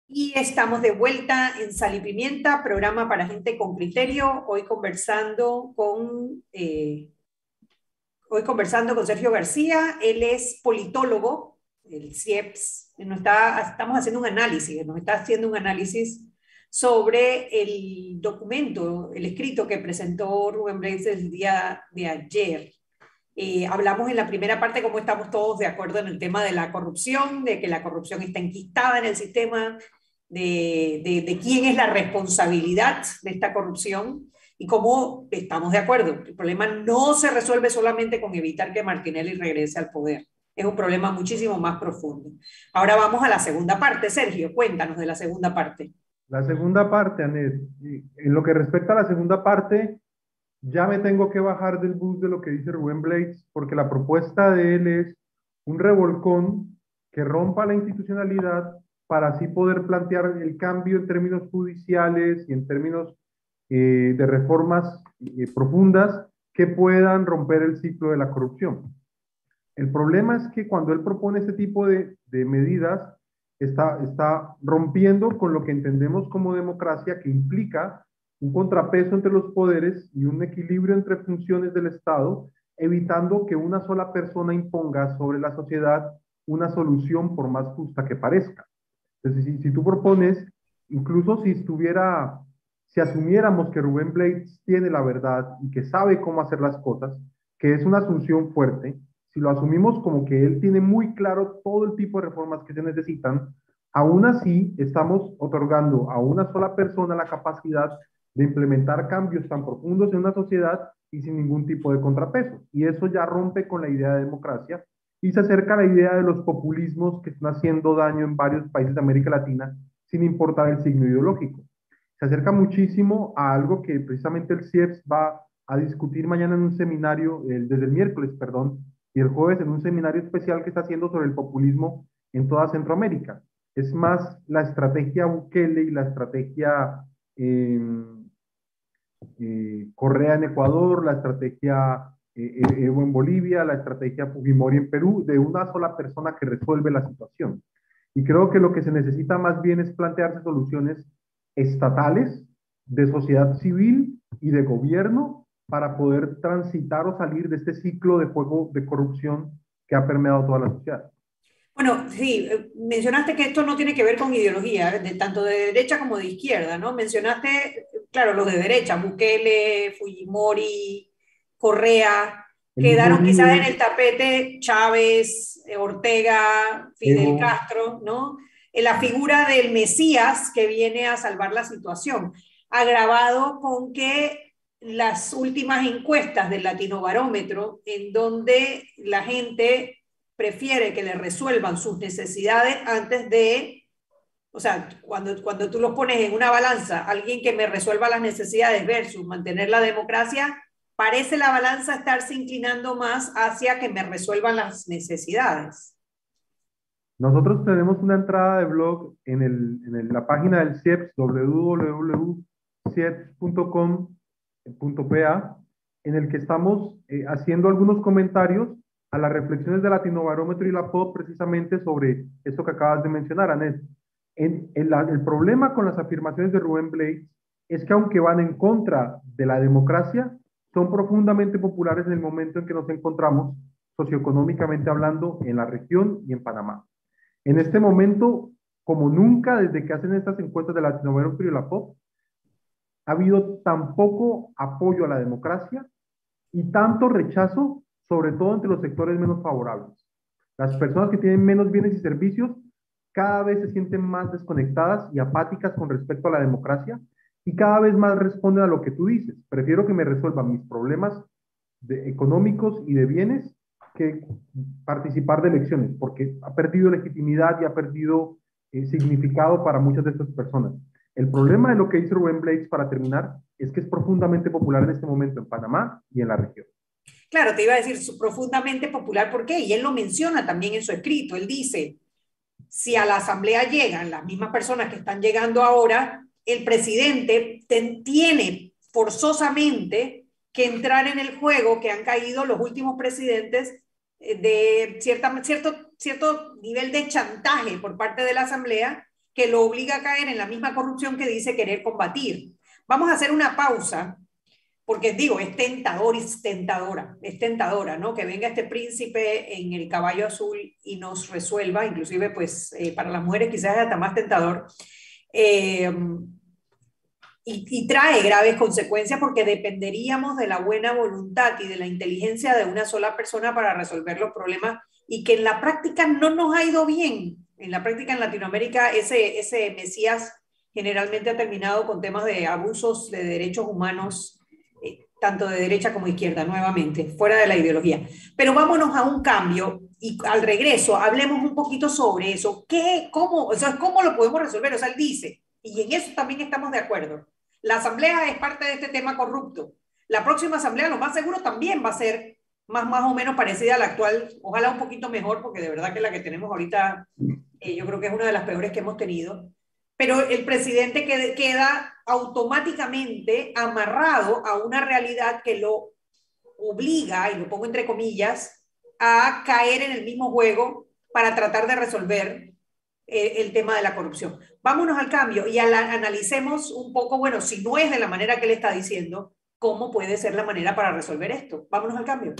Y estamos de vuelta en Sal y Pimienta, programa para gente con criterio. Hoy conversando con, eh, hoy conversando con Sergio García. Él es politólogo, el CIEPS. Nos está, estamos haciendo un análisis, nos está haciendo un análisis sobre el documento, el escrito que presentó Rubén Blades el día de ayer. Eh, hablamos en la primera parte cómo estamos todos de acuerdo en el tema de la corrupción, de que la corrupción está enquistada en el sistema, de, de, quién es la responsabilidad de esta corrupción y cómo estamos de acuerdo. El problema no se resuelve solamente con evitar que Martinelli regrese al poder. Es un problema muchísimo más profundo. Ahora vamos a la segunda parte. Sergio, cuéntanos de la segunda parte. La segunda parte, Anet. En lo que respecta a la segunda parte, ya me tengo que bajar del bus de lo que dice Rubén Blades, porque la propuesta de él es un revolcón que rompa la institucionalidad para así poder plantear el cambio en términos judiciales y en términos eh, de reformas eh, profundas que puedan romper el ciclo de la corrupción. El problema es que cuando él propone este tipo de, de medidas, está, está rompiendo con lo que entendemos como democracia, que implica un contrapeso entre los poderes y un equilibrio entre funciones del Estado, evitando que una sola persona imponga sobre la sociedad una solución por más justa que parezca. Entonces, si, tú propones, incluso si estuviera, si asumiéramos que Rubén Blades tiene la verdad y que sabe cómo hacer las cosas, que es una asunción fuerte, si lo asumimos como que él tiene muy claro todo el tipo de reformas que se necesitan, aún así estamos otorgando a una sola persona la capacidad de implementar cambios tan profundos en una sociedad y sin ningún tipo de contrapeso. Y eso ya rompe con la idea de democracia y se acerca a la idea de los populismos que están haciendo daño en varios países de América Latina sin importar el signo ideológico. Se acerca muchísimo a algo que precisamente el CIEPS va a discutir mañana en un seminario, desde el miércoles, perdón, y el jueves en un seminario especial que está haciendo sobre el populismo en toda Centroamérica. Es más la estrategia Bukele y la estrategia em, eh, Correa en Ecuador, la estrategia Evo en Bolivia, la estrategia Fujimori en Perú, de una sola persona que resuelve la situación. Y creo que lo que se necesita más bien es plantearse soluciones estatales, de sociedad civil y de gobierno para poder transitar o salir de este ciclo de juego de corrupción que ha permeado toda la sociedad. Bueno, sí, eh, mencionaste que esto no tiene que ver con ideología, de, tanto de derecha como de izquierda, ¿no? Mencionaste, claro, los de derecha, Bukele, Fujimori, Correa, quedaron quizás en el tapete Chávez, eh, Ortega, Fidel Castro, ¿no? En la figura del Mesías que viene a salvar la situación, agravado con que las últimas encuestas del Latino Barómetro, en donde la gente prefiere que le resuelvan sus necesidades antes de, o sea, cuando, cuando tú los pones en una balanza, alguien que me resuelva las necesidades versus mantener la democracia, parece la balanza estarse inclinando más hacia que me resuelvan las necesidades. Nosotros tenemos una entrada de blog en, el, en la página del CIEPS, www.cieps.com.pa, en el que estamos eh, haciendo algunos comentarios a las reflexiones de Latinobarómetro y la POP precisamente sobre eso que acabas de mencionar, Anet. En, el problema con las afirmaciones de Rubén Blades es que aunque van en contra de la democracia, son profundamente populares en el momento en que nos encontramos socioeconómicamente hablando en la región y en Panamá. En este momento, como nunca desde que hacen estas encuestas de Latinoamérica y la POP, ha habido tan poco apoyo a la democracia y tanto rechazo, sobre todo entre los sectores menos favorables. Las personas que tienen menos bienes y servicios cada vez se sienten más desconectadas y apáticas con respecto a la democracia y cada vez más responden a lo que tú dices. Prefiero que me resuelvan mis problemas de, económicos y de bienes que participar de elecciones, porque ha perdido legitimidad y ha perdido eh, significado para muchas de estas personas. El problema de lo que dice Rubén Blades, para terminar, es que es profundamente popular en este momento en Panamá y en la región. Claro, te iba a decir profundamente popular, ¿por qué? Y él lo menciona también en su escrito. Él dice, si a la asamblea llegan las mismas personas que están llegando ahora, el presidente tiene forzosamente que entrar en el juego que han caído los últimos presidentes eh, de cierta, cierto, cierto nivel de chantaje por parte de la Asamblea que lo obliga a caer en la misma corrupción que dice querer combatir. Vamos a hacer una pausa, porque digo, es tentador, es tentadora, es tentadora, ¿no? Que venga este príncipe en el caballo azul y nos resuelva, inclusive pues eh, para las mujeres quizás es hasta más tentador. Eh, y, trae graves consecuencias porque dependeríamos de la buena voluntad y de la inteligencia de una sola persona para resolver los problemas y que en la práctica no nos ha ido bien. En la práctica en Latinoamérica ese, ese Mesías generalmente ha terminado con temas de abusos de derechos humanos, eh, tanto de derecha como izquierda, nuevamente, fuera de la ideología. Pero vámonos a un cambio y al regreso hablemos un poquito sobre eso. ¿Qué, cómo, o sea, ¿Cómo lo podemos resolver? O sea, él dice, y en eso también estamos de acuerdo la asamblea es parte de este tema corrupto. La próxima asamblea, lo más seguro, también va a ser más, más o menos parecida a la actual, ojalá un poquito mejor, porque de verdad que la que tenemos ahorita, eh, yo creo que es una de las peores que hemos tenido. Pero el presidente queda automáticamente amarrado a una realidad que lo obliga, y lo pongo entre comillas, a caer en el mismo juego para tratar de resolver el tema de la corrupción. Vámonos al cambio y analicemos un poco, bueno, si no es de la manera que él está diciendo, ¿cómo puede ser la manera para resolver esto? Vámonos al cambio.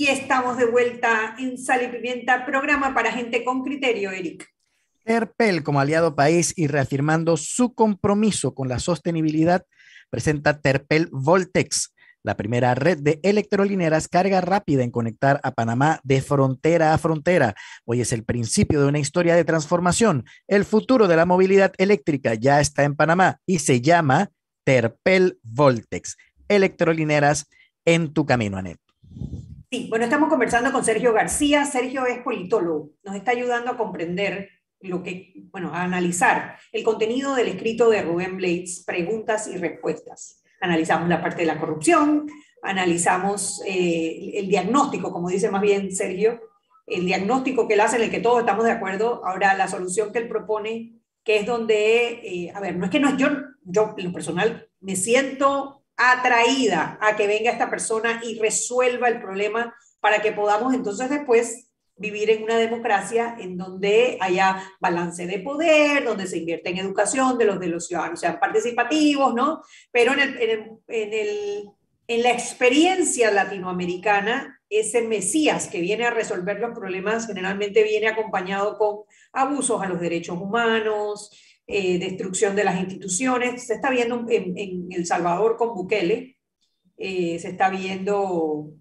Y estamos de vuelta en Sal y programa para gente con criterio, Eric. Terpel, como aliado país y reafirmando su compromiso con la sostenibilidad, presenta Terpel Voltex, la primera red de electrolineras carga rápida en conectar a Panamá de frontera a frontera. Hoy es el principio de una historia de transformación. El futuro de la movilidad eléctrica ya está en Panamá y se llama Terpel Voltex. Electrolineras en tu camino, Anet. Sí, bueno, estamos conversando con Sergio García. Sergio es politólogo, nos está ayudando a comprender lo que, bueno, a analizar el contenido del escrito de Rubén Blades, preguntas y respuestas. Analizamos la parte de la corrupción, analizamos eh, el diagnóstico, como dice más bien Sergio, el diagnóstico que él hace en el que todos estamos de acuerdo. Ahora, la solución que él propone, que es donde, eh, a ver, no es que no es yo, yo en lo personal me siento atraída a que venga esta persona y resuelva el problema para que podamos entonces después vivir en una democracia en donde haya balance de poder, donde se invierte en educación de los, de los ciudadanos, sean participativos, ¿no? Pero en, el, en, el, en la experiencia latinoamericana, ese Mesías que viene a resolver los problemas generalmente viene acompañado con abusos a los derechos humanos, eh, destrucción de las instituciones. Se está viendo en, El Salvador con Bukele, eh, se está viendo,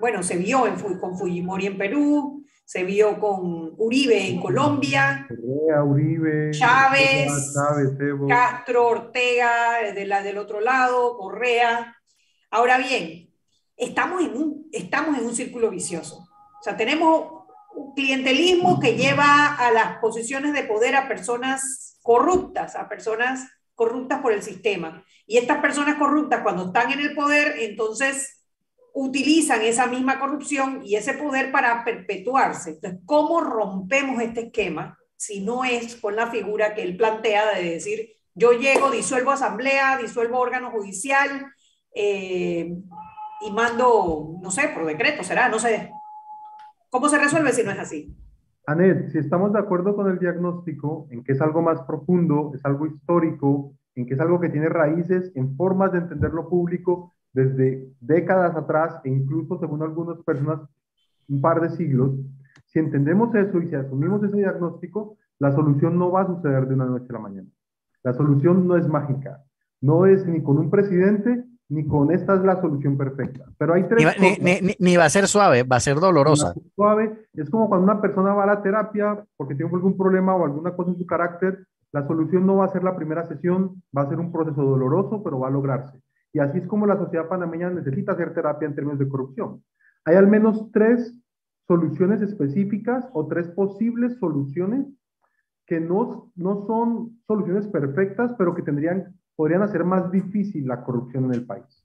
bueno, se vio en, con Fujimori en Perú, se vio con Uribe en Colombia, Correa, Uribe, Chávez, Chávez. Castro, Ortega, de la del otro lado, Correa. Ahora bien, estamos en un, estamos en un círculo vicioso. O sea, tenemos un clientelismo que lleva a las posiciones de poder a personas corruptas, a personas corruptas por el sistema. Y estas personas corruptas, cuando están en el poder, entonces utilizan esa misma corrupción y ese poder para perpetuarse. Entonces, ¿cómo rompemos este esquema si no es con la figura que él plantea de decir, yo llego, disuelvo asamblea, disuelvo órgano judicial eh, y mando, no sé, por decreto, será, no sé. ¿Cómo se resuelve si no es así? Anet, si estamos de acuerdo con el diagnóstico en que es algo más profundo, es algo histórico, en que es algo que tiene raíces en formas de entender lo público desde décadas atrás e incluso, según algunas personas, un par de siglos, si entendemos eso y si asumimos ese diagnóstico, la solución no va a suceder de una noche a la mañana. La solución no es mágica. No es ni con un presidente ni con esta es la solución perfecta. Pero hay tres ni, cosas. Ni, ni, ni, va a ser suave, va a ser dolorosa. Suave es como cuando una persona va a la terapia porque tiene algún problema o alguna cosa en su carácter. La solución no va a ser la primera sesión, va a ser un proceso doloroso, pero va a lograrse. Y así es como la sociedad panameña necesita hacer terapia en términos de corrupción. Hay al menos tres soluciones específicas o tres posibles soluciones que no, no son soluciones perfectas, pero que tendrían, podrían hacer más difícil la corrupción en el país.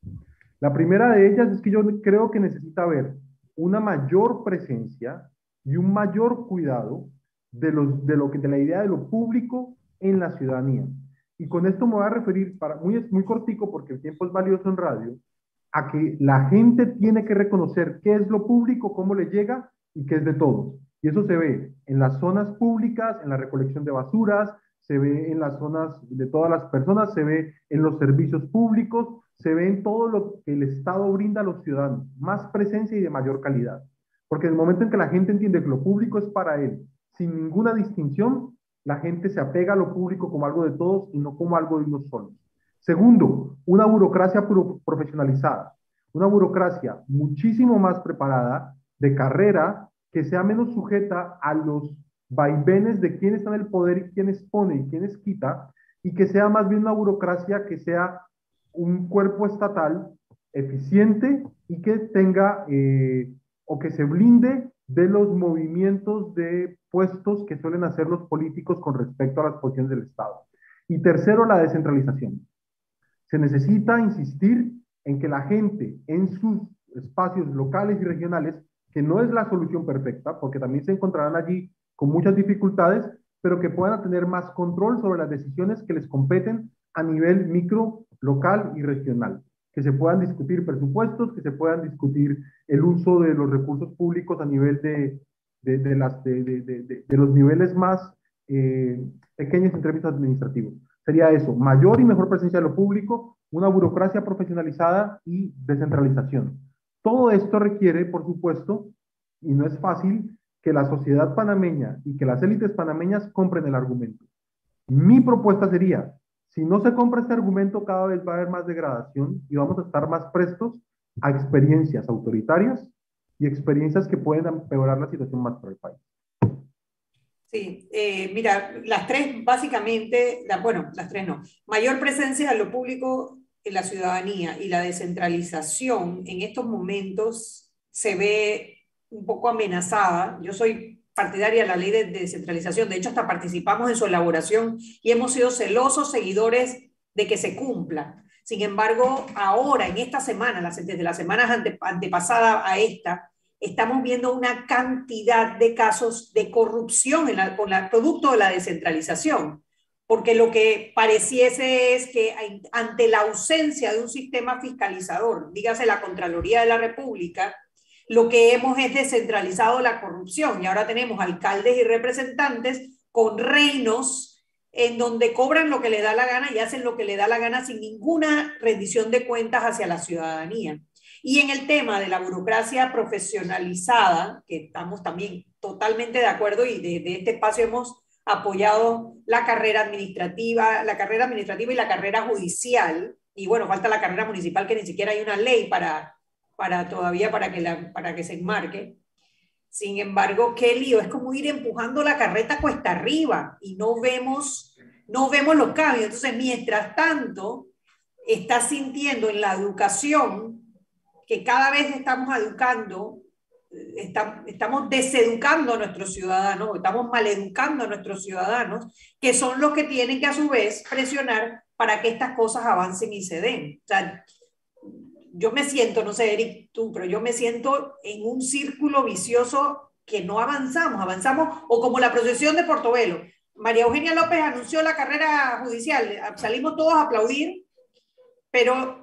La primera de ellas es que yo creo que necesita haber una mayor presencia y un mayor cuidado de, lo que, de la idea de lo público en la ciudadanía. Y con esto me voy a referir, para, muy, muy cortico porque el tiempo es valioso en radio, a que la gente tiene que reconocer qué es lo público, cómo le llega y qué es de todos. Y eso se ve en las zonas públicas, en la recolección de basuras, se ve en las zonas de todas las personas, se ve en los servicios públicos, se ve en todo lo que el Estado brinda a los ciudadanos, más presencia y de mayor calidad. Porque en el momento en que la gente entiende que lo público es para él, sin ninguna distinción, la gente se apega a lo público como algo de todos y no como algo de unos solos. Segundo, una burocracia profesionalizada, una burocracia muchísimo más preparada, de carrera, que sea menos sujeta a los vaivenes de quién está en el poder y quién expone y quién quita, y que sea más bien una burocracia que sea un cuerpo estatal eficiente y que tenga eh, o que se blinde de los movimientos de puestos que suelen hacer los políticos con respecto a las posiciones del Estado. Y tercero, la descentralización. Se necesita insistir en que la gente en sus espacios locales y regionales, que no es la solución perfecta, porque también se encontrarán allí con muchas dificultades, pero que puedan tener más control sobre las decisiones que les competen a nivel micro, local y regional que se puedan discutir presupuestos, que se puedan discutir el uso de los recursos públicos a nivel de, de, los niveles más eh, pequeños en términos administrativos. Sería eso, mayor y mejor presencia de lo público, una burocracia profesionalizada y descentralización. Todo esto requiere, por supuesto, y no es fácil, que la sociedad panameña y que las élites panameñas compren el argumento. Mi propuesta sería, si no se compra este argumento, cada vez va a haber más degradación y vamos a estar más prestos a experiencias autoritarias y experiencias que pueden empeorar la situación más para el país. Sí, eh, mira, las tres básicamente, la, bueno, las tres no, mayor presencia de lo público en la ciudadanía y la descentralización en estos momentos se ve un poco amenazada. Yo soy partidaria de la ley de, descentralización. De hecho, hasta participamos en su elaboración y hemos sido celosos seguidores de que se cumpla. Sin embargo, ahora, en esta semana, desde las semanas ante, antepasada a esta, estamos viendo una cantidad de casos de corrupción en la, con el producto de la descentralización. Porque lo que pareciese es que ante la ausencia de un sistema fiscalizador, dígase la Contraloría de la República, lo que hemos es descentralizado la corrupción y ahora tenemos alcaldes y representantes con reinos en donde cobran lo que le da la gana y hacen lo que le da la gana sin ninguna rendición de cuentas hacia la ciudadanía. Y en el tema de la burocracia profesionalizada, que estamos también totalmente de acuerdo y desde de este espacio hemos apoyado la carrera administrativa, la carrera administrativa y la carrera judicial, y bueno, falta la carrera municipal que ni siquiera hay una ley para para todavía para que, la, para que se enmarque. Sin embargo, qué lío, es como ir empujando la carreta cuesta arriba y no vemos, no vemos los cambios. Entonces, mientras tanto, está sintiendo en la educación que cada vez estamos educando, estamos deseducando a nuestros ciudadanos, estamos maleducando a nuestros ciudadanos, que son los que tienen que a su vez presionar para que estas cosas avancen y se den. O sea, yo me siento, no sé, Eric, tú, pero yo me siento en un círculo vicioso que no avanzamos, avanzamos, o como la procesión de Portobelo. María Eugenia López anunció la carrera judicial, salimos todos a aplaudir, pero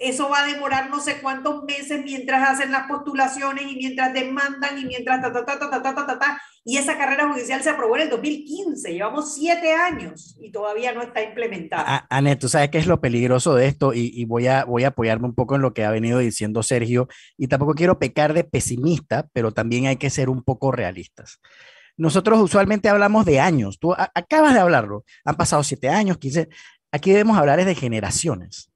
eso va a demorar no sé cuántos meses mientras hacen las postulaciones y mientras demandan y mientras ta, ta, ta, ta, ta, ta, ta, ta, y esa carrera judicial se aprobó en el 2015, llevamos siete años y todavía no está implementada. Anet, tú sabes qué es lo peligroso de esto y, voy, a, voy a apoyarme un poco en lo que ha venido diciendo Sergio. Y tampoco quiero pecar de pesimista, pero también hay que ser un poco realistas. Nosotros usualmente hablamos de años, tú acabas de hablarlo, han pasado siete años, quince, aquí debemos hablar de generaciones,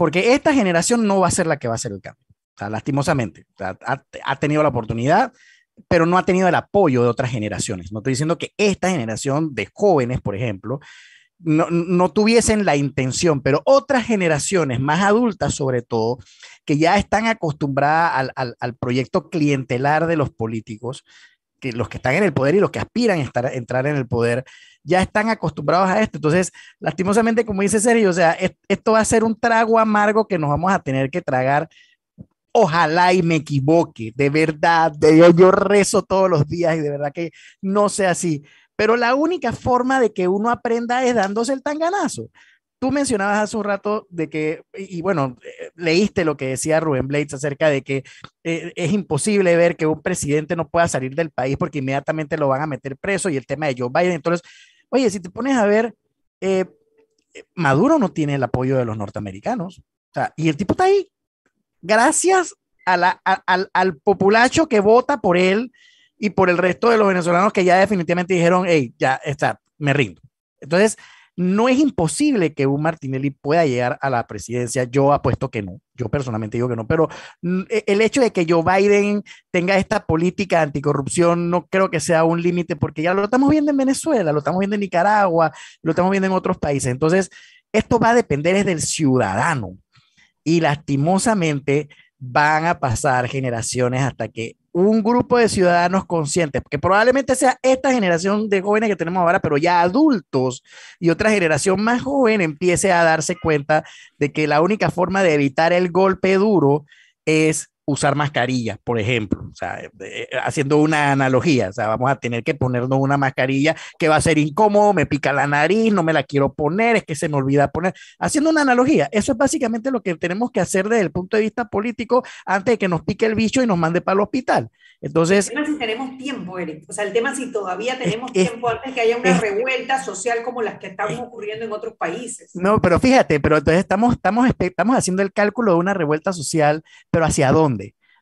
porque esta generación no va a ser la que va a hacer el cambio, o sea, lastimosamente, ha tenido la oportunidad, pero no ha tenido el apoyo de otras generaciones. No estoy diciendo que esta generación de jóvenes, por ejemplo, no, tuviesen la intención, pero otras generaciones más adultas sobre todo, que ya están acostumbradas al, proyecto clientelar de los políticos, que los que están en el poder y los que aspiran a entrar en el poder, ya están acostumbrados a esto. Entonces, lastimosamente, como dice Sergio, o sea, esto va a ser un trago amargo que nos vamos a tener que tragar Ojalá y me equivoque, de verdad, de, yo, yo rezo todos los días y de verdad que no sea así. Pero la única forma de que uno aprenda es dándose el tanganazo. Tú mencionabas hace un rato de que, y bueno, eh, leíste lo que decía Rubén Blades acerca de que eh, es imposible ver que un presidente no pueda salir del país porque inmediatamente lo van a meter preso y el tema de Joe Biden. Entonces, oye, si te pones a ver, eh, Maduro no tiene el apoyo de los norteamericanos. O sea, y el tipo está ahí gracias al, populacho que vota por él y por el resto de los venezolanos que ya definitivamente dijeron, hey, ya está, me rindo. Entonces, no es imposible que un Martinelli pueda llegar a la presidencia. Yo apuesto que no. Yo personalmente digo que no. Pero e, el hecho de que Joe Biden tenga esta política anticorrupción no creo que sea un límite porque ya lo estamos viendo en Venezuela, lo estamos viendo en Nicaragua, lo estamos viendo en otros países. Entonces, esto va a depender es del ciudadano y lastimosamente van a pasar generaciones hasta que un grupo de ciudadanos conscientes, que probablemente sea esta generación de jóvenes que tenemos ahora, pero ya adultos y otra generación más joven empiece a darse cuenta de que la única forma de evitar el golpe duro es usar mascarillas, por ejemplo, o sea, eh, haciendo una analogía, o sea, vamos a tener que ponernos una mascarilla que va a ser incómodo, me pica la nariz, no me la quiero poner, es que se me olvida poner, haciendo una analogía, eso es básicamente lo que tenemos que hacer desde el punto de vista político antes de que nos pique el bicho y nos mande para el hospital. Entonces, el tema si tenemos tiempo, Eric, o sea, el tema si todavía tenemos tiempo antes que haya una revuelta social como las que están ocurriendo en otros países. No, pero fíjate, pero entonces estamos, estamos, estamos haciendo el cálculo de una revuelta social, pero ¿hacia dónde?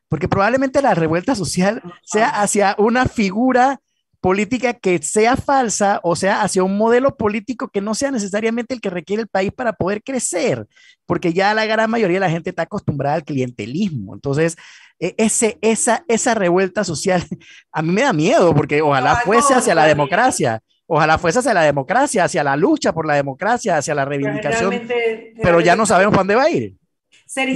Porque probablemente la revuelta social sea hacia una figura política que sea falsa o sea hacia un modelo político que no sea necesariamente el que requiere el país para poder crecer, porque ya la gran mayoría de la gente está acostumbrada al clientelismo. Entonces, e, ese, esa, esa revuelta social a mí me da miedo, porque ojalá fuese hacia la democracia. Ojalá fuese hacia la democracia, hacia la lucha por la democracia, hacia la reivindicación. Pero, ya no sabemos dónde va a ir.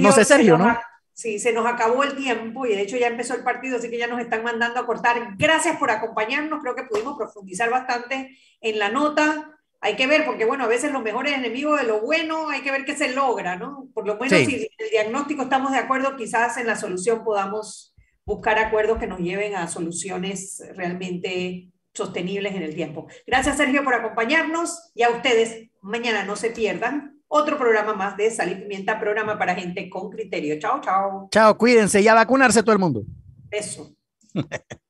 no sé, Sergio, ¿no? Sí, se nos acabó el tiempo y de hecho ya empezó el partido, así que ya nos están mandando a cortar. Gracias por acompañarnos, creo que pudimos profundizar bastante en la nota. Hay que ver, porque bueno, a veces los mejores enemigos de lo bueno, hay que ver qué se logra, ¿no? Por lo menos si el diagnóstico estamos de acuerdo, quizás en la solución podamos buscar acuerdos que nos lleven a soluciones realmente sostenibles en el tiempo. Gracias Sergio por acompañarnos y a ustedes, mañana no se pierdan otro programa más de Sal y Pimienta, programa para gente con criterio. Chao, chao. Chao, cuídense y a vacunarse todo el mundo. Eso.